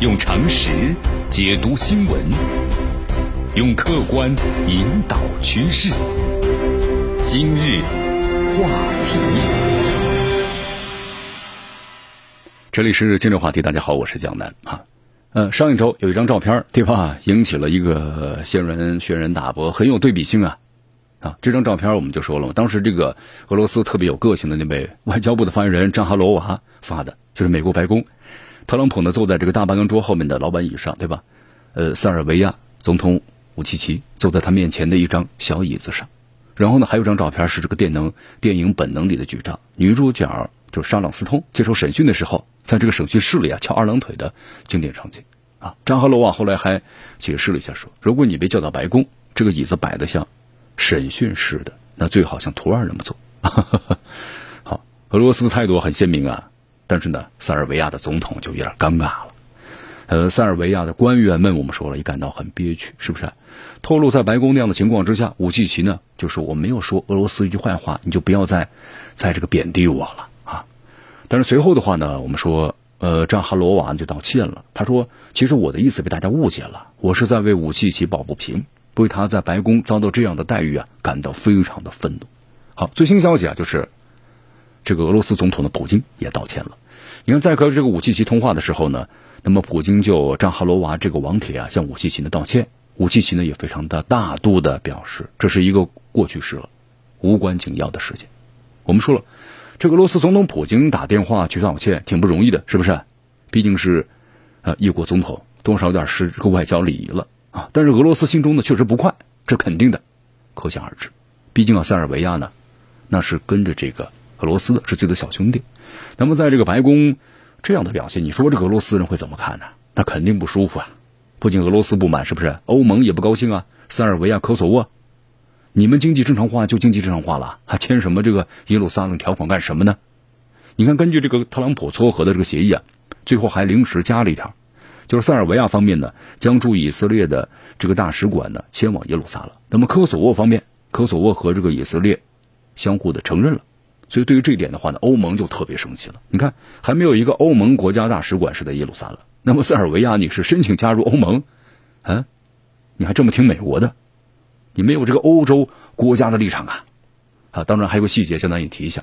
用常识解读新闻，用客观引导趋势。今日话题，这里是今日话题。大家好，我是蒋楠啊。呃，上一周有一张照片，对吧？引起了一个轩然轩然大波，很有对比性啊。啊，这张照片我们就说了嘛，当时这个俄罗斯特别有个性的那位外交部的发言人扎哈罗娃发的，就是美国白宫，特朗普呢坐在这个大办公桌后面的老板椅上，对吧？呃，塞尔维亚总统武契奇坐在他面前的一张小椅子上，然后呢，还有张照片是这个电能电影《本能》里的局长，女主角就是沙朗斯通接受审讯的时候，在这个审讯室里啊翘二郎腿的经典场景啊。扎哈罗娃后来还解释了一下说，如果你被叫到白宫，这个椅子摆得像。审讯室的，那最好像图二那么做。好，俄罗斯的态度很鲜明啊，但是呢，塞尔维亚的总统就有点尴尬了。呃，塞尔维亚的官员们，我们说了，也感到很憋屈，是不是？透露在白宫那样的情况之下，武契奇呢就说：“我没有说俄罗斯一句坏话，你就不要再在这个贬低我了啊。”但是随后的话呢，我们说，呃，扎哈罗娃就道歉了，他说：“其实我的意思被大家误解了，我是在为武契奇抱不平。”为他在白宫遭到这样的待遇啊，感到非常的愤怒。好，最新消息啊，就是这个俄罗斯总统的普京也道歉了。你看，在和这个武契奇通话的时候呢，那么普京就扎哈罗娃这个网帖啊，向武契奇呢道歉。武契奇呢也非常的大度的表示，这是一个过去式了，无关紧要的事情。我们说了，这个俄罗斯总统普京打电话去道歉挺不容易的，是不是？毕竟是呃一国总统，多少有点失这个外交礼仪了。啊，但是俄罗斯心中呢确实不快，这肯定的，可想而知。毕竟啊，塞尔维亚呢，那是跟着这个俄罗斯，是自己的小兄弟。那么在这个白宫这样的表现，你说这个俄罗斯人会怎么看呢？那肯定不舒服啊！不仅俄罗斯不满，是不是？欧盟也不高兴啊！塞尔维亚、科索沃，你们经济正常化就经济正常化了，还签什么这个耶路撒冷条款干什么呢？你看，根据这个特朗普撮合的这个协议啊，最后还临时加了一条。就是塞尔维亚方面呢，将驻以色列的这个大使馆呢迁往耶路撒冷。那么科索沃方面，科索沃和这个以色列相互的承认了。所以对于这一点的话呢，欧盟就特别生气了。你看，还没有一个欧盟国家大使馆是在耶路撒冷。那么塞尔维亚你是申请加入欧盟，啊，你还这么听美国的？你没有这个欧洲国家的立场啊？啊，当然还有个细节，相当于提一下。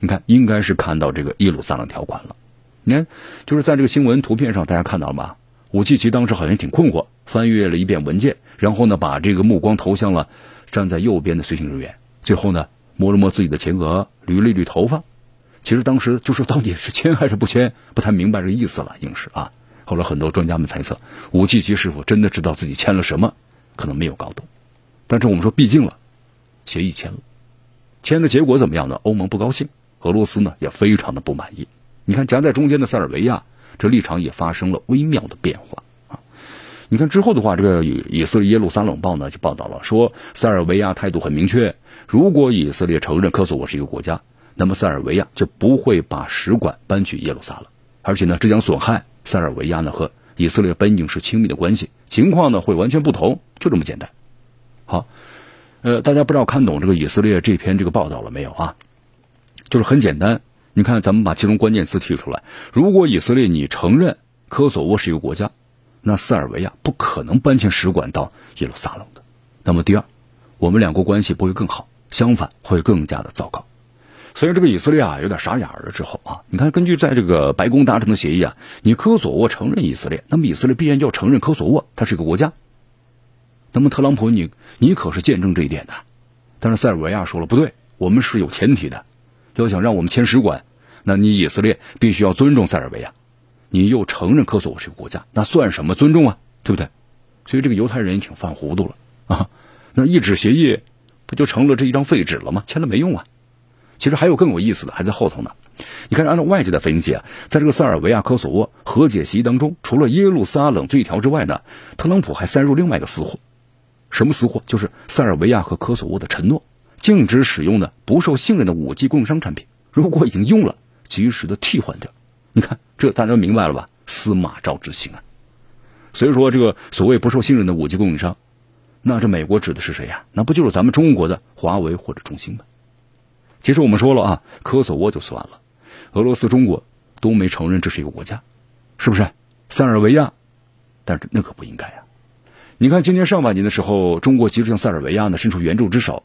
你看，应该是看到这个耶路撒冷条款了。你看，就是在这个新闻图片上，大家看到了吗？武契奇当时好像挺困惑，翻阅了一遍文件，然后呢，把这个目光投向了站在右边的随行人员，最后呢，摸了摸自己的前额，捋了捋头发。其实当时就是到底是签还是不签，不太明白这个意思了，硬是啊。后来很多专家们猜测，武契奇是否真的知道自己签了什么，可能没有搞懂。但是我们说，毕竟了，协议签了，签的结果怎么样呢？欧盟不高兴，俄罗斯呢也非常的不满意。你看，夹在中间的塞尔维亚，这立场也发生了微妙的变化啊！你看之后的话，这个以色列耶路撒冷报呢就报道了，说塞尔维亚态度很明确，如果以色列承认科索沃是一个国家，那么塞尔维亚就不会把使馆搬去耶路撒冷，而且呢，这将损害塞尔维亚呢和以色列本应是亲密的关系，情况呢会完全不同，就这么简单。好，呃，大家不知道看懂这个以色列这篇这个报道了没有啊？就是很简单。你看，咱们把其中关键词提出来。如果以色列你承认科索沃是一个国家，那塞尔维亚不可能搬迁使馆到耶路撒冷的。那么第二，我们两国关系不会更好，相反会更加的糟糕。所以这个以色列啊有点傻眼了。之后啊，你看，根据在这个白宫达成的协议啊，你科索沃承认以色列，那么以色列必然就要承认科索沃，它是一个国家。那么特朗普，你你可是见证这一点的。但是塞尔维亚说了不对，我们是有前提的，要想让我们签使馆。那你以色列必须要尊重塞尔维亚，你又承认科索沃是一个国家，那算什么尊重啊？对不对？所以这个犹太人也挺犯糊涂了啊！那一纸协议不就成了这一张废纸了吗？签了没用啊！其实还有更有意思的，还在后头呢。你看，按照外界的分析啊，在这个塞尔维亚科索沃和解协议当中，除了耶路撒冷这一条之外呢，特朗普还塞入另外一个私货，什么私货？就是塞尔维亚和科索沃的承诺，禁止使用的不受信任的五 G 供应商产品，如果已经用了。及时的替换掉，你看这大家明白了吧？司马昭之心啊！所以说这个所谓不受信任的五 G 供应商，那这美国指的是谁呀？那不就是咱们中国的华为或者中兴吗？其实我们说了啊，科索沃就算了，俄罗斯、中国都没承认这是一个国家，是不是？塞尔维亚，但是那可不应该呀。你看今年上半年的时候，中国其实向塞尔维亚呢伸出援助之手，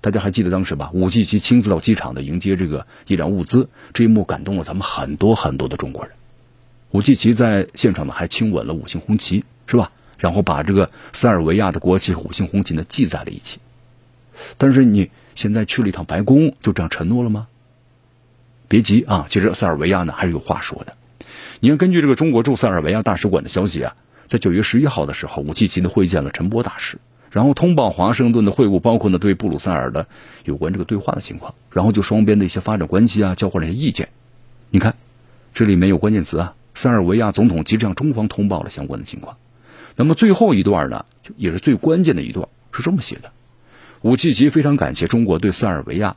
大家还记得当时吧？武契奇亲自到机场的迎接这个医疗物资，这一幕感动了咱们很多很多的中国人。武契奇在现场呢还亲吻了五星红旗，是吧？然后把这个塞尔维亚的国旗和五星红旗呢系在了一起。但是你现在去了一趟白宫，就这样承诺了吗？别急啊，其实塞尔维亚呢还是有话说的。你看，根据这个中国驻塞尔维亚大使馆的消息啊，在九月十一号的时候，武契奇呢会见了陈波大使，然后通报华盛顿的会晤，包括呢对布鲁塞尔的有关这个对话的情况，然后就双边的一些发展关系啊，交换了一些意见。你看，这里面有关键词啊，塞尔维亚总统即将向中方通报了相关的情况。那么最后一段呢，也是最关键的一段，是这么写的：武契奇非常感谢中国对塞尔维亚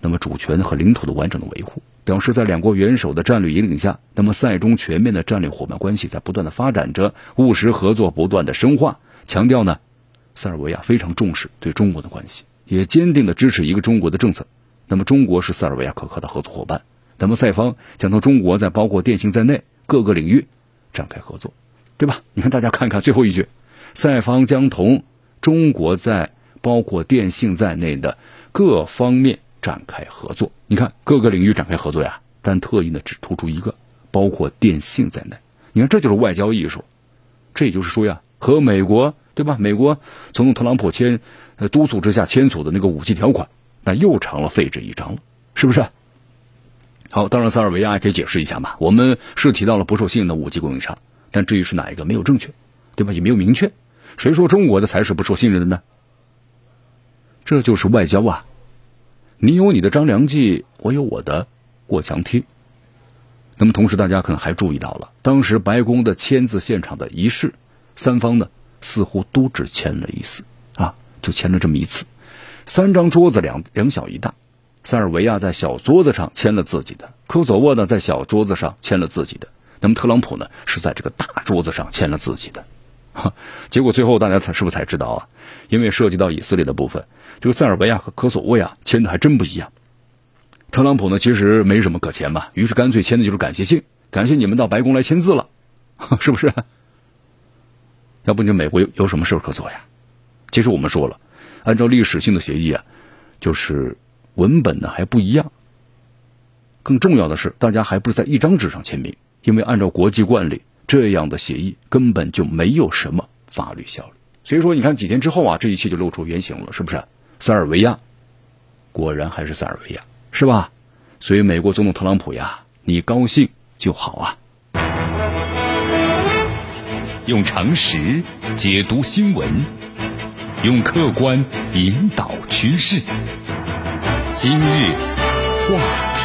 那么主权和领土的完整的维护，表示在两国元首的战略引领下，那么塞中全面的战略伙伴关系在不断的发展着，务实合作不断的深化。强调呢，塞尔维亚非常重视对中国的关系，也坚定的支持一个中国的政策。那么中国是塞尔维亚可靠的合作伙伴，那么塞方将同中国在包括电信在内各个领域展开合作。对吧？你看，大家看看最后一句，塞方将同中国在包括电信在内的各方面展开合作。你看各个领域展开合作呀，但特意呢只突出一个，包括电信在内。你看这就是外交艺术，这也就是说呀，和美国对吧？美国总统特朗普签呃督促之下签署的那个武器条款，那又成了废纸一张了，是不是？好，当然塞尔维亚也可以解释一下嘛，我们是提到了不受信任的武器供应商。但至于是哪一个没有正确，对吧？也没有明确，谁说中国的才是不受信任的呢？这就是外交啊！你有你的张良计，我有我的过墙梯。那么同时，大家可能还注意到了，当时白宫的签字现场的仪式，三方呢似乎都只签了一次啊，就签了这么一次，三张桌子两两小一大，塞尔维亚在小桌子上签了自己的，科索沃呢在小桌子上签了自己的。那么特朗普呢是在这个大桌子上签了自己的，结果最后大家才是不是才知道啊？因为涉及到以色列的部分，这个塞尔维亚和科索沃呀签的还真不一样。特朗普呢其实没什么可签吧，于是干脆签的就是感谢信，感谢你们到白宫来签字了，是不是？要不你美国有有什么事可做呀？其实我们说了，按照历史性的协议啊，就是文本呢还不一样。更重要的是，大家还不是在一张纸上签名。因为按照国际惯例，这样的协议根本就没有什么法律效力。所以说，你看几天之后啊，这一切就露出原形了，是不是？塞尔维亚果然还是塞尔维亚，是吧？所以美国总统特朗普呀，你高兴就好啊。用常识解读新闻，用客观引导趋势。今日话。